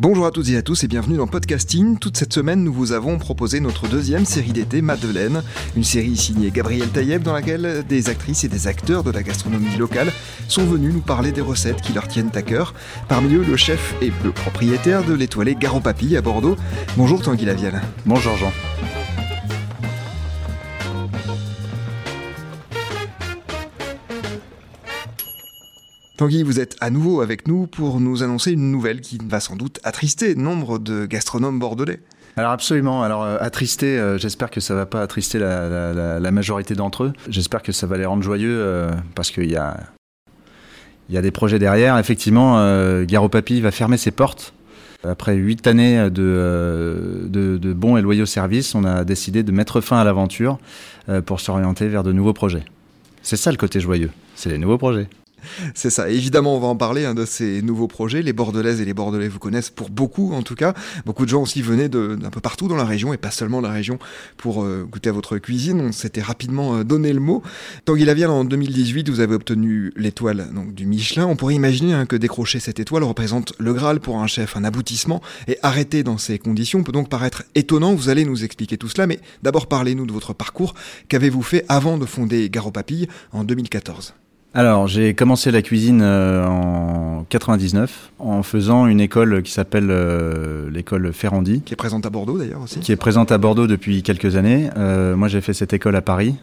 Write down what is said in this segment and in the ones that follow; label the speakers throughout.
Speaker 1: Bonjour à toutes et à tous et bienvenue dans Podcasting. Toute cette semaine, nous vous avons proposé notre deuxième série d'été, Madeleine, une série signée Gabriel Taïeb dans laquelle des actrices et des acteurs de la gastronomie locale sont venus nous parler des recettes qui leur tiennent à cœur. Parmi eux, le chef et le propriétaire de l'étoilé Garo Papy à Bordeaux. Bonjour Tanguy Lavielle.
Speaker 2: Bonjour Jean.
Speaker 1: Tanguy, vous êtes à nouveau avec nous pour nous annoncer une nouvelle qui va sans doute attrister nombre de gastronomes bordelais.
Speaker 2: Alors absolument. Alors euh, attrister, euh, j'espère que ça va pas attrister la, majorité d'entre eux. J'espère que ça va les rendre joyeux euh, parce qu'il y a, des projets derrière. Effectivement, Garo Papy va fermer ses portes. Après huit années de, de, bons et loyaux services, on a décidé de mettre fin à l'aventure pour s'orienter vers de nouveaux projets. C'est ça le côté joyeux, c'est les nouveaux projets.
Speaker 1: C'est ça. Évidemment, on va en parler hein, de ces nouveaux projets. Les Bordelaises et les Bordelais vous connaissent pour beaucoup, en tout cas. Beaucoup de gens aussi venaient d'un peu partout dans la région et pas seulement la région pour euh, goûter à votre cuisine. On s'était rapidement euh, donné le mot. Tanguy Lavienne, en 2018, vous avez obtenu l'étoile du Michelin. On pourrait imaginer hein, que décrocher cette étoile représente le Graal pour un chef, un aboutissement. Et arrêter dans ces conditions peut donc paraître étonnant. Vous allez nous expliquer tout cela, mais d'abord parlez-nous de votre parcours. Qu'avez-vous fait avant de fonder Garo Papille en 2014
Speaker 2: alors, j'ai commencé la cuisine euh, en 99 en faisant une école qui s'appelle euh, l'école Ferrandi.
Speaker 1: Qui est présente à Bordeaux d'ailleurs aussi.
Speaker 2: Qui est présente à Bordeaux depuis quelques années. Euh, moi, j'ai fait cette école à Paris.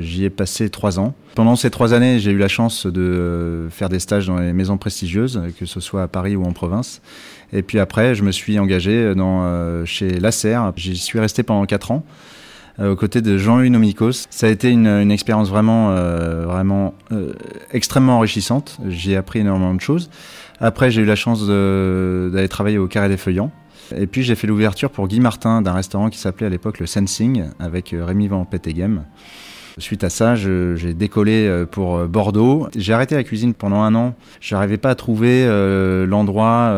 Speaker 2: J'y ai passé trois ans. Pendant ces trois années, j'ai eu la chance de faire des stages dans les maisons prestigieuses, que ce soit à Paris ou en province. Et puis après, je me suis engagé dans, chez Lasser. J'y suis resté pendant quatre ans. Euh, aux côtés de Jean-Louis Nomikos. Ça a été une, une expérience vraiment, euh, vraiment euh, extrêmement enrichissante. J'y ai appris énormément de choses. Après, j'ai eu la chance d'aller travailler au Carré des Feuillants. Et puis j'ai fait l'ouverture pour Guy Martin d'un restaurant qui s'appelait à l'époque le Sensing avec Rémi Van Petegem. Suite à ça, j'ai décollé euh, pour euh, Bordeaux. J'ai arrêté la cuisine pendant un an. Je n'arrivais pas à trouver euh, l'endroit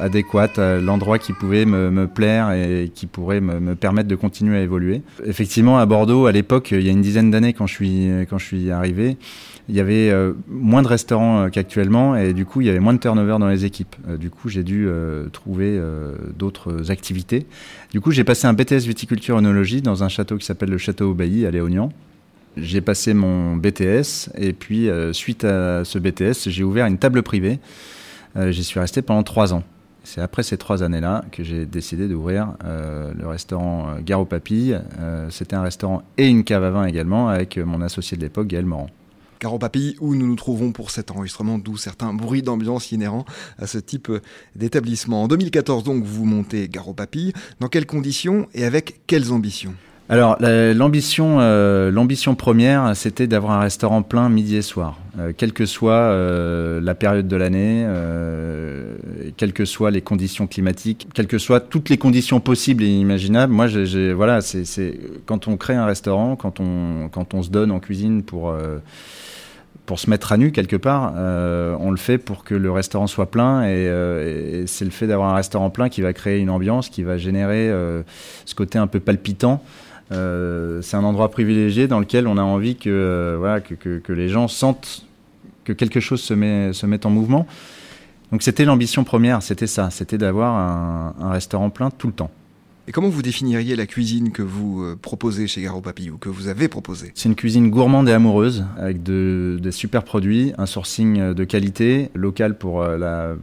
Speaker 2: adéquat, l'endroit qui pouvait me, plaire et qui pourrait me, permettre de continuer à évoluer. Effectivement, à Bordeaux, à l'époque, il y a une dizaine d'années quand je suis arrivé, il y avait moins de restaurants qu'actuellement et du coup, il y avait moins de turnover dans les équipes. du coup, j'ai dû trouver d'autres activités. Du coup, j'ai passé un BTS viticulture œnologie dans un château qui s'appelle le Château Aubailly à Léognan j'ai passé mon BTS et puis euh, suite à ce BTS, j'ai ouvert une table privée. Euh, j'y suis resté pendant trois ans. C'est après ces trois années-là que j'ai décidé d'ouvrir euh, le restaurant Garo Papille. C'était un restaurant et une cave à vin également avec mon associé de l'époque, Gaël Morand.
Speaker 1: Papille, où nous nous trouvons pour cet enregistrement, d'où certains bruits d'ambiance inhérents à ce type d'établissement. En 2014, donc, vous montez Garo. Dans quelles conditions et avec quelles ambitions?
Speaker 2: Alors l'ambition, euh, l'ambition première, c'était d'avoir un restaurant plein midi et soir, euh, quelle que soit euh, la période de l'année, quelles que soient les conditions climatiques, quelles que soient toutes les conditions possibles et imaginables. Moi, j'ai, voilà, c'est, quand on crée un restaurant, quand on, quand on se donne en cuisine pour pour se mettre à nu quelque part, on le fait pour que le restaurant soit plein et, et c'est le fait d'avoir un restaurant plein qui va créer une ambiance, qui va générer ce côté un peu palpitant. Euh, c'est un endroit privilégié dans lequel on a envie que, euh, voilà, que, que, les gens sentent que quelque chose se met, se met en mouvement. Donc c'était l'ambition première, c'était ça, c'était d'avoir un restaurant plein tout le temps.
Speaker 1: Et comment vous définiriez la cuisine que vous euh, proposez chez Garo Papy ou que vous avez proposée?
Speaker 2: C'est une cuisine gourmande et amoureuse avec de, des super produits, un sourcing de qualité, local pour euh, la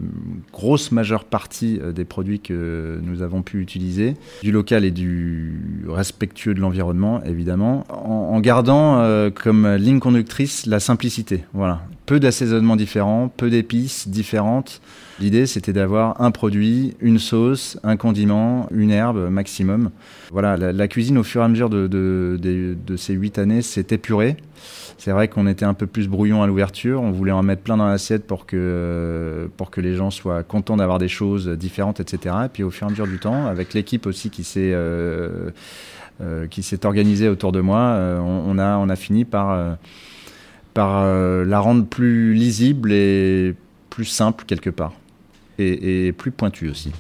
Speaker 2: grosse majeure partie euh, des produits que nous avons pu utiliser, du local et du respectueux de l'environnement évidemment, en, gardant comme ligne conductrice la simplicité. Voilà, peu d'assaisonnements différents, peu d'épices différentes. L'idée, c'était d'avoir un produit, une sauce, un condiment, une herbe maximum. Voilà, la, cuisine, au fur et à mesure de, ces huit années, s'est épurée. C'est vrai qu'on était un peu plus brouillon à l'ouverture. On voulait en mettre plein dans l'assiette pour que, pour que les gens soient contents d'avoir des choses différentes, etc. Et puis, au fur et à mesure du temps, avec l'équipe aussi qui s'est euh, euh, qui s'est organisée autour de moi, euh, on, a, on a fini par par la rendre plus lisible et plus simple quelque part et, plus pointu aussi.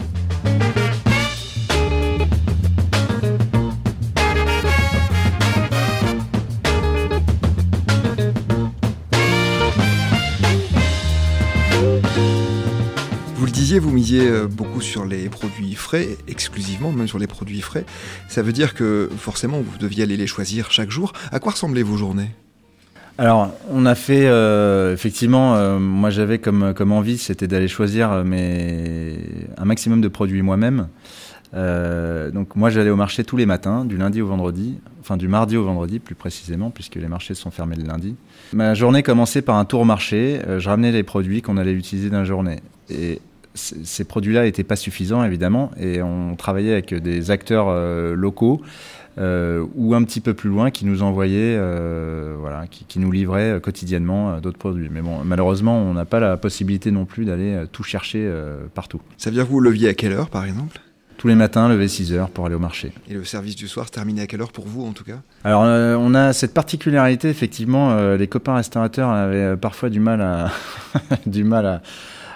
Speaker 1: Vous le disiez, vous misiez euh, beaucoup sur les produits frais, exclusivement, même sur les produits frais. Ça veut dire que forcément, vous deviez aller les choisir chaque jour. À quoi ressemblaient vos journées?
Speaker 2: Alors, on a fait euh, effectivement. Euh, moi, j'avais comme comme envie, c'était d'aller choisir mes un maximum de produits moi-même. donc moi j'allais au marché tous les matins, du lundi au vendredi, enfin du mardi au vendredi plus précisément, puisque les marchés sont fermés le lundi. Ma journée commençait par un tour marché, je ramenais les produits qu'on allait utiliser dans la journée. Et ces produits-là n'étaient pas suffisants, évidemment, et on travaillait avec des acteurs euh, locaux euh, ou un petit peu plus loin qui nous envoyaient, euh, voilà, qui, nous livraient quotidiennement d'autres produits. Mais bon, malheureusement, on n'a pas la possibilité non plus d'aller tout chercher partout.
Speaker 1: Ça veut dire que vous leviez à quelle heure, par exemple?
Speaker 2: Tous les matins, lever 6 heures pour aller au marché.
Speaker 1: Et le service du soir se terminait à quelle heure pour vous en tout cas?
Speaker 2: Alors on a cette particularité, effectivement, les copains restaurateurs avaient parfois du mal à, du mal à,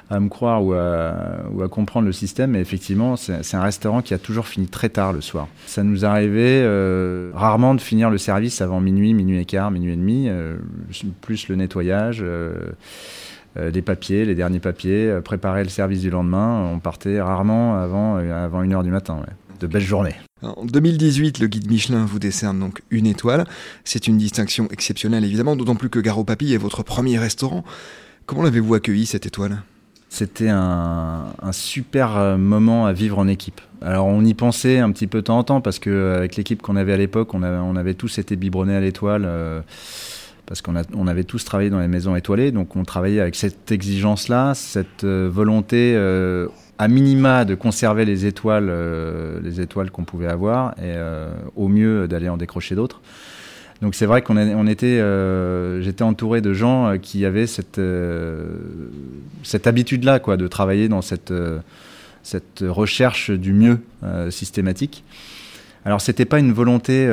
Speaker 2: à me croire ou à, comprendre le système. Mais effectivement, c'est un restaurant qui a toujours fini très tard le soir. Ça nous arrivait euh, rarement de finir le service avant minuit, minuit et quart, minuit et demi, euh, plus le nettoyage. Euh, les papiers, les derniers papiers, préparer le service du lendemain. On partait rarement avant, avant 1h du matin. De belles journées.
Speaker 1: En 2018, le guide Michelin vous décerne donc une étoile. C'est une distinction exceptionnelle évidemment, d'autant plus que Garo Papy est votre premier restaurant. Comment l'avez-vous accueilli cette étoile?
Speaker 2: C'était un, super euh, moment à vivre en équipe. Alors on y pensait un petit peu de temps en temps parce qu'avec l'équipe qu'on avait à l'époque, on avait, tous été biberonnés à l'étoile euh, parce qu'on avait tous travaillé dans les maisons étoilées. Donc on travaillait avec cette exigence-là, cette euh, volonté à minima de conserver les étoiles, les étoiles qu'on pouvait avoir et au mieux d'aller en décrocher d'autres. Donc c'est vrai qu'on on était, euh, j'étais entouré de gens euh, qui avaient cette euh, cette habitude-là, quoi, de travailler dans cette recherche du mieux systématique. Alors c'était pas une volonté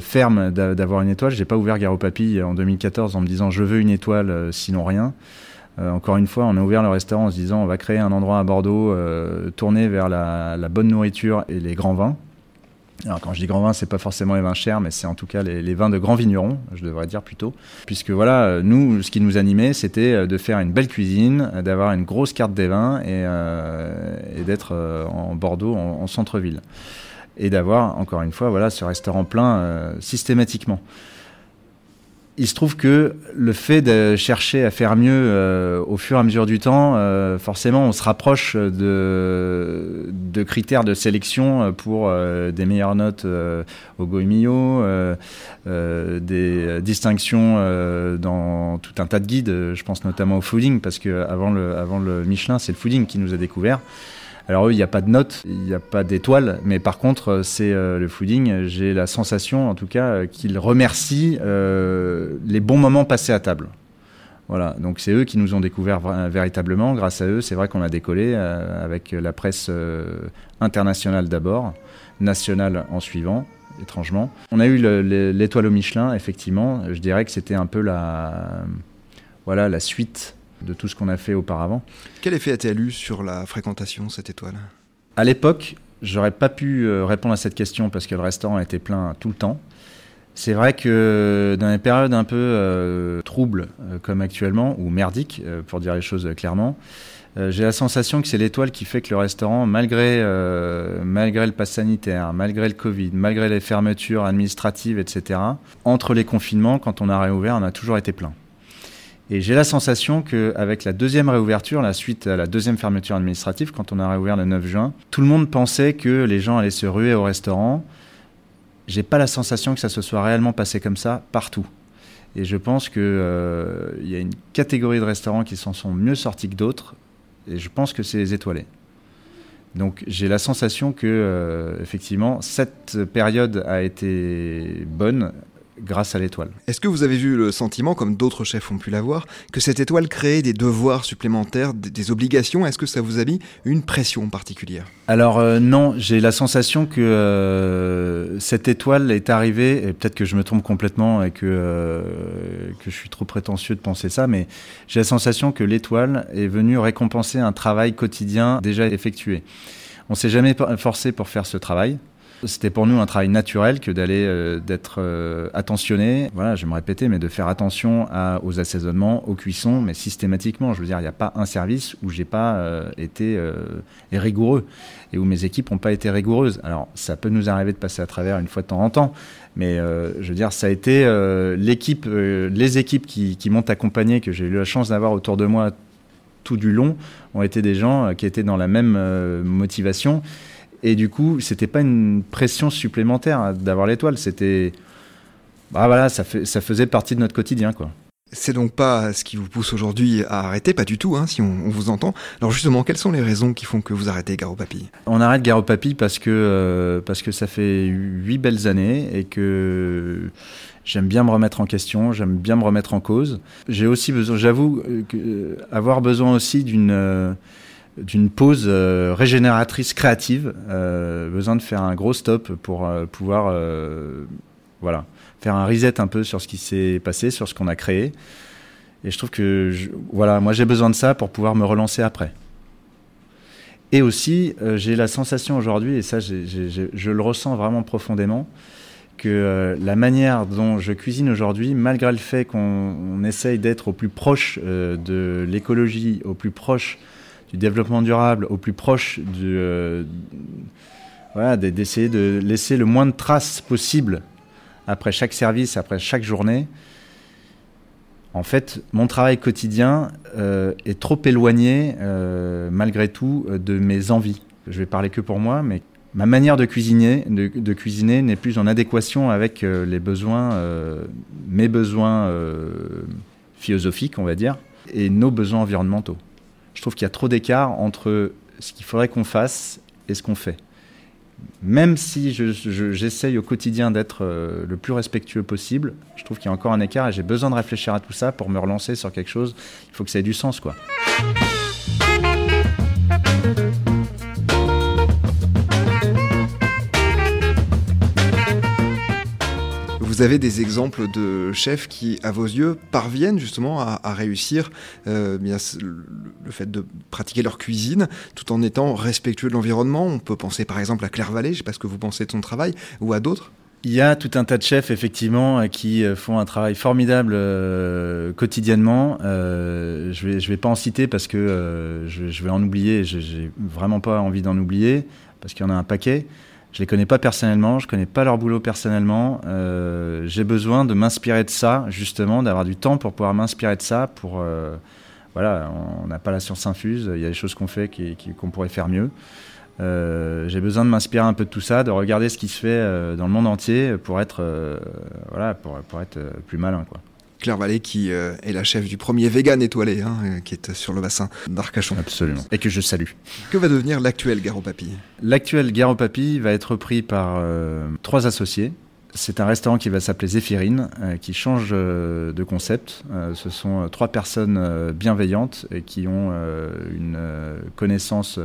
Speaker 2: ferme d'avoir une étoile. J'ai pas ouvert Garo Papy en 2014 en me disant je veux une étoile, sinon rien. encore une fois, on a ouvert le restaurant en se disant on va créer un endroit à Bordeaux tourné vers la bonne nourriture et les grands vins. Alors quand je dis grand vin, c'est pas forcément les vins chers, mais c'est en tout cas les, vins de grands vignerons, je devrais dire plutôt. Puisque voilà, nous, ce qui nous animait, c'était euh, de faire une belle cuisine, d'avoir une grosse carte des vins et, euh, d'être euh, en Bordeaux, en, centre-ville. Et d'avoir, encore une fois, voilà, ce restaurant plein systématiquement il se trouve que le fait de chercher à faire mieux euh, au fur et à mesure du temps, euh, forcément, on se rapproche de, critères de sélection pour euh, des meilleures notes au Goemio, des distinctions dans tout un tas de guides. Je pense notamment au fooding, parce que avant le, avant le Michelin, c'est le fooding qui nous a découvert. Alors eux, il n'y a pas de notes, il n'y a pas d'étoiles, mais par contre, euh, c'est euh, le fooding. J'ai la sensation, en tout cas, euh, qu'ils remercient les bons moments passés à table. Voilà, donc c'est eux qui nous ont découvert véritablement. Grâce à eux, c'est vrai qu'on a décollé avec la presse internationale d'abord, nationale en suivant, étrangement. On a eu l'étoile au Michelin, effectivement. Je dirais que c'était un peu la, voilà, la suite de tout ce qu'on a fait auparavant.
Speaker 1: Quel effet a-t-elle eu sur la fréquentation, cette étoile?
Speaker 2: À l'époque, j'aurais pas pu euh, répondre à cette question parce que le restaurant était plein tout le temps. C'est vrai que dans les périodes un peu euh, troubles euh, comme actuellement, ou merdiques, pour dire les choses clairement, j'ai la sensation que c'est l'étoile qui fait que le restaurant, malgré, malgré le pass sanitaire, malgré le Covid, malgré les fermetures administratives, etc., entre les confinements, quand on a réouvert, on a toujours été plein. Et j'ai la sensation qu'avec la deuxième réouverture, la suite à la deuxième fermeture administrative, quand on a réouvert le 9 juin, tout le monde pensait que les gens allaient se ruer au restaurant. J'ai pas la sensation que ça se soit réellement passé comme ça partout. Et je pense qu'il euh, y a une catégorie de restaurants qui s'en sont mieux sortis que d'autres. Et je pense que c'est les étoilés. Donc j'ai la sensation que euh, effectivement cette période a été bonne grâce à l'étoile.
Speaker 1: Est-ce que vous avez vu le sentiment, comme d'autres chefs ont pu l'avoir, que cette étoile créait des devoirs supplémentaires, des, obligations? Est-ce que ça vous a mis une pression particulière?
Speaker 2: Alors euh, non, j'ai la sensation que euh, cette étoile est arrivée, et peut-être que je me trompe complètement et que, euh, que je suis trop prétentieux de penser ça, mais j'ai la sensation que l'étoile est venue récompenser un travail quotidien déjà effectué. On s'est jamais forcé pour faire ce travail. C'était pour nous un travail naturel que d'aller euh, d'être euh, attentionné. Voilà, je vais me répéter, mais de faire attention aux assaisonnements, aux cuissons, mais systématiquement. Je veux dire, il n'y a pas un service où j'ai pas euh, été rigoureux et où mes équipes n'ont pas été rigoureuses. Alors, ça peut nous arriver de passer à travers une fois de temps en temps, mais je veux dire, ça a été l'équipe, les équipes qui, qui m'ont accompagné, que j'ai eu la chance d'avoir autour de moi tout du long, ont été des gens qui étaient dans la même motivation et du coup, c'était pas une pression supplémentaire d'avoir l'étoile. C'était, bah voilà, ça, fait, ça faisait partie de notre quotidien, quoi.
Speaker 1: C'est donc pas ce qui vous pousse aujourd'hui à arrêter, pas du tout, hein, si on, vous entend. Alors justement, quelles sont les raisons qui font que vous arrêtez Garo Papy?
Speaker 2: On arrête Garo Papy parce que euh, parce que ça fait huit belles années et que j'aime bien me remettre en question, j'aime bien me remettre en cause. J'ai aussi besoin, j'avoue, euh, avoir besoin aussi d'une euh, d'une pause euh, régénératrice créative. Euh, besoin de faire un gros stop pour euh, pouvoir voilà, faire un reset un peu sur ce qui s'est passé, sur ce qu'on a créé. Et je trouve que voilà, moi j'ai besoin de ça pour pouvoir me relancer après. Et aussi, j'ai la sensation aujourd'hui, et ça je le ressens vraiment profondément, que la manière dont je cuisine aujourd'hui, malgré le fait qu'on essaye d'être au plus proche de l'écologie, au plus proche du développement durable au plus proche du, euh, voilà, d'essayer de laisser le moins de traces possible après chaque service, après chaque journée. En fait, mon travail quotidien euh, est trop éloigné, euh, malgré tout, de mes envies. Je vais parler que pour moi, mais ma manière de cuisiner, de, cuisiner n'est plus en adéquation avec les besoins, mes besoins philosophiques, on va dire, et nos besoins environnementaux je trouve qu'il y a trop d'écart entre ce qu'il faudrait qu'on fasse et ce qu'on fait. Même si j'essaye au quotidien d'être euh, le plus respectueux possible, je trouve qu'il y a encore un écart et j'ai besoin de réfléchir à tout ça pour me relancer sur quelque chose. Il faut que ça ait du sens, quoi.
Speaker 1: Vous avez des exemples de chefs qui, à vos yeux, parviennent justement à, réussir euh, le, fait de pratiquer leur cuisine tout en étant respectueux de l'environnement? On peut penser par exemple à Claire Vallée, je ne sais pas ce que vous pensez de son travail, ou à d'autres
Speaker 2: il y a tout un tas de chefs effectivement qui euh, font un travail formidable euh, quotidiennement. je vais vais pas en citer parce que je, je, vais en oublier. J'ai vraiment pas envie d'en oublier parce qu'il y en a un paquet. Je les connais pas personnellement, je connais pas leur boulot personnellement. Euh, j'ai besoin de m'inspirer de ça, justement, d'avoir du temps pour pouvoir m'inspirer de ça. Pour euh, voilà, on n'a pas la science infuse. Il y a des choses qu'on fait qu'on pourrait faire mieux. Euh, j'ai besoin de m'inspirer un peu de tout ça, de regarder ce qui se fait dans le monde entier pour être voilà, pour, pour être plus malin, quoi.
Speaker 1: Claire Vallée, qui euh, est la chef du premier vegan étoilé, hein, euh, qui est sur le bassin d'Arcachon.
Speaker 2: Absolument. Et que je salue.
Speaker 1: Que va devenir l'actuel Garo Papy?
Speaker 2: L'actuel Garo Papy va être repris par euh, trois associés. C'est un restaurant qui va s'appeler Zéphirine, qui change de concept. ce sont trois personnes bienveillantes et qui ont une connaissance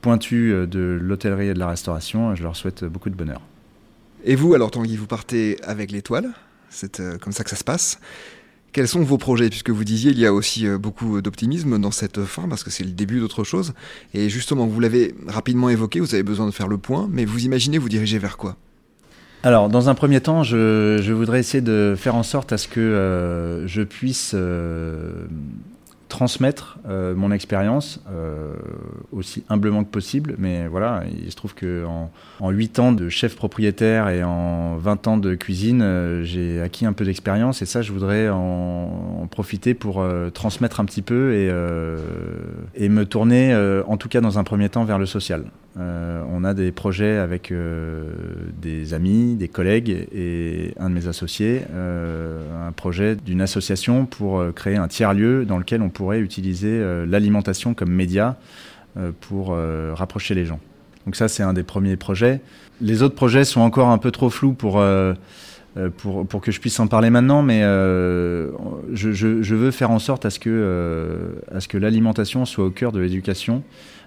Speaker 2: pointue de l'hôtellerie et de la restauration. Je leur souhaite beaucoup de bonheur.
Speaker 1: Et vous, alors Tanguy, vous partez avec l'étoile? C'est euh, comme ça que ça se passe. Quels sont vos projets? Puisque vous disiez, il y a aussi euh, beaucoup d'optimisme dans cette fin, parce que c'est le début d'autre chose. Et justement, vous l'avez rapidement évoqué, vous avez besoin de faire le point, mais vous imaginez vous diriger vers quoi?
Speaker 2: Alors, dans un premier temps, je, voudrais essayer de faire en sorte à ce que euh, je puisse transmettre euh, mon expérience euh, aussi humblement que possible. Mais voilà, il se trouve que en, en 8 ans de chef propriétaire et en 20 ans de cuisine, euh, j'ai acquis un peu d'expérience et ça, je voudrais en, profiter pour transmettre un petit peu et, et me tourner, en tout cas dans un premier temps, vers le social. on a des projets avec des amis, des collègues et un de mes associés, un projet d'une association pour créer un tiers-lieu dans lequel on pourrait pourrait utiliser euh, l'alimentation comme média euh, pour euh, rapprocher les gens. Donc ça, c'est un des premiers projets. Les autres projets sont encore un peu trop flous pour, pour, pour que je puisse en parler maintenant, mais je, veux faire en sorte à ce que, à ce que l'alimentation soit au cœur de l'éducation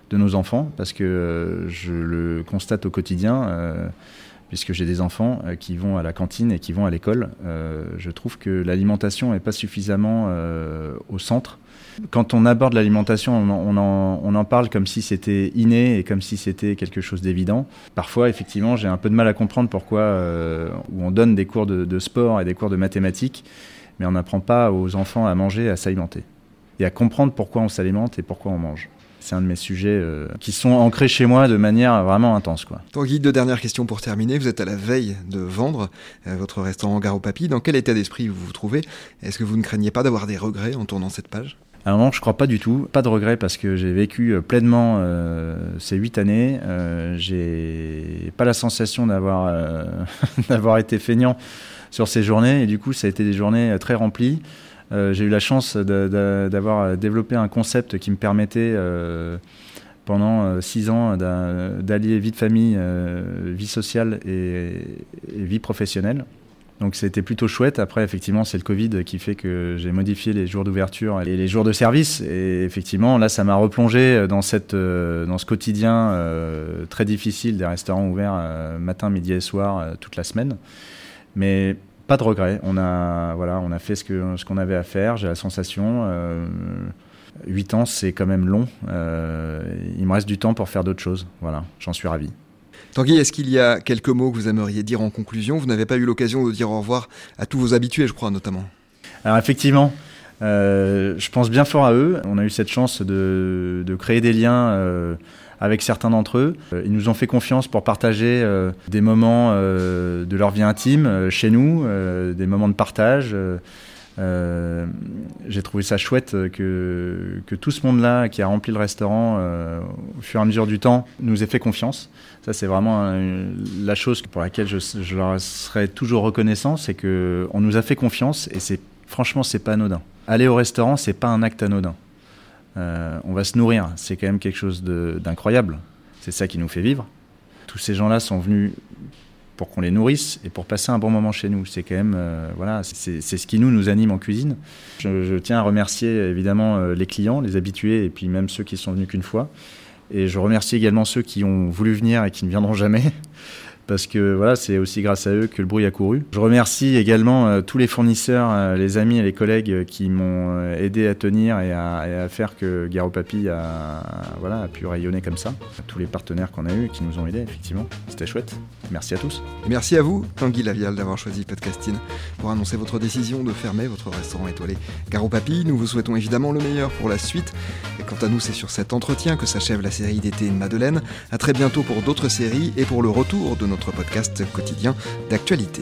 Speaker 2: de nos enfants, parce que je le constate au quotidien, puisque j'ai des enfants qui vont à la cantine et qui vont à l'école. je trouve que l'alimentation n'est pas suffisamment au centre Quand on aborde l'alimentation, on, en, parle comme si c'était inné et comme si c'était quelque chose d'évident. Parfois, effectivement, j'ai un peu de mal à comprendre pourquoi euh, on donne des cours de, sport et des cours de mathématiques, mais on n'apprend pas aux enfants à manger, à s'alimenter et à comprendre pourquoi on s'alimente et pourquoi on mange. C'est un de mes sujets euh, qui sont ancrés chez moi de manière vraiment intense. Quoi.
Speaker 1: Tanguy, deux dernières questions pour terminer. Vous êtes à la veille de vendre euh, votre restaurant Garo Papy. Dans quel état d'esprit vous vous trouvez? Est-ce que vous ne craignez pas d'avoir des regrets en tournant cette page?
Speaker 2: Alors non, je crois pas du tout. Pas de regrets parce que j'ai vécu euh, pleinement ces huit années. Euh, j'ai pas la sensation d'avoir d'avoir été feignant sur ces journées et du coup ça a été des journées très remplies. Euh, j'ai eu la chance d'avoir développé un concept qui me permettait euh, pendant euh, six ans d'allier vie de famille, vie sociale et, vie professionnelle. Donc c'était plutôt chouette. Après, effectivement, c'est le Covid qui fait que j'ai modifié les jours d'ouverture et les jours de service. Et effectivement, là, ça m'a replongé dans, cette, dans ce quotidien très difficile des restaurants ouverts matin, midi et soir toute la semaine. Mais pas de regret. On a, voilà, on a fait ce qu'on ce qu'on avait à faire. J'ai la sensation. Euh, 8 ans, c'est quand même long. Euh, il me reste du temps pour faire d'autres choses. Voilà, j'en suis ravi.
Speaker 1: Tanguy, est-ce qu'il y a quelques mots que vous aimeriez dire en conclusion? Vous n'avez pas eu l'occasion de dire au revoir à tous vos habitués, je crois, notamment.
Speaker 2: Alors effectivement, euh, je pense bien fort à eux. On a eu cette chance de, de créer des liens euh, avec certains d'entre eux. Euh, ils nous ont fait confiance pour partager euh, des moments euh, de leur vie intime chez nous, des moments de partage. j'ai trouvé ça chouette que, que tout ce monde-là qui a rempli le restaurant au fur et à mesure du temps nous ait fait confiance. Ça, c'est vraiment la chose pour laquelle je, je leur serai toujours reconnaissant, c'est qu'on nous a fait confiance et c'est franchement, c'est pas anodin. Aller au restaurant, c'est pas un acte anodin. Euh, on va se nourrir. C'est quand même quelque chose d'incroyable. C'est ça qui nous fait vivre. Tous ces gens-là sont venus pour qu'on les nourrisse et pour passer un bon moment chez nous. C'est quand même, euh, voilà, c'est ce qui nous, nous anime en cuisine. Je, tiens à remercier évidemment euh, les clients, les habitués et puis même ceux qui sont venus qu'une fois. Et je remercie également ceux qui ont voulu venir et qui ne viendront jamais parce que voilà, c'est aussi grâce à eux que le bruit a couru. Je remercie également euh, tous les fournisseurs, euh, les amis et les collègues euh, qui m'ont aidé à tenir et à, faire que Garo Papy a, voilà, a pu rayonner comme ça. Tous les partenaires qu'on a eus qui nous ont aidés, effectivement. C'était chouette. Merci à tous.
Speaker 1: Merci à vous, Tanguy Lavial, d'avoir choisi Podcasting pour annoncer votre décision de fermer votre restaurant étoilé Garo Papy. Nous vous souhaitons évidemment le meilleur pour la suite. Et quant à nous, c'est sur cet entretien que s'achève la série d'été Madeleine. À très bientôt pour d'autres séries et pour le retour de notre notre podcast quotidien d'actualité.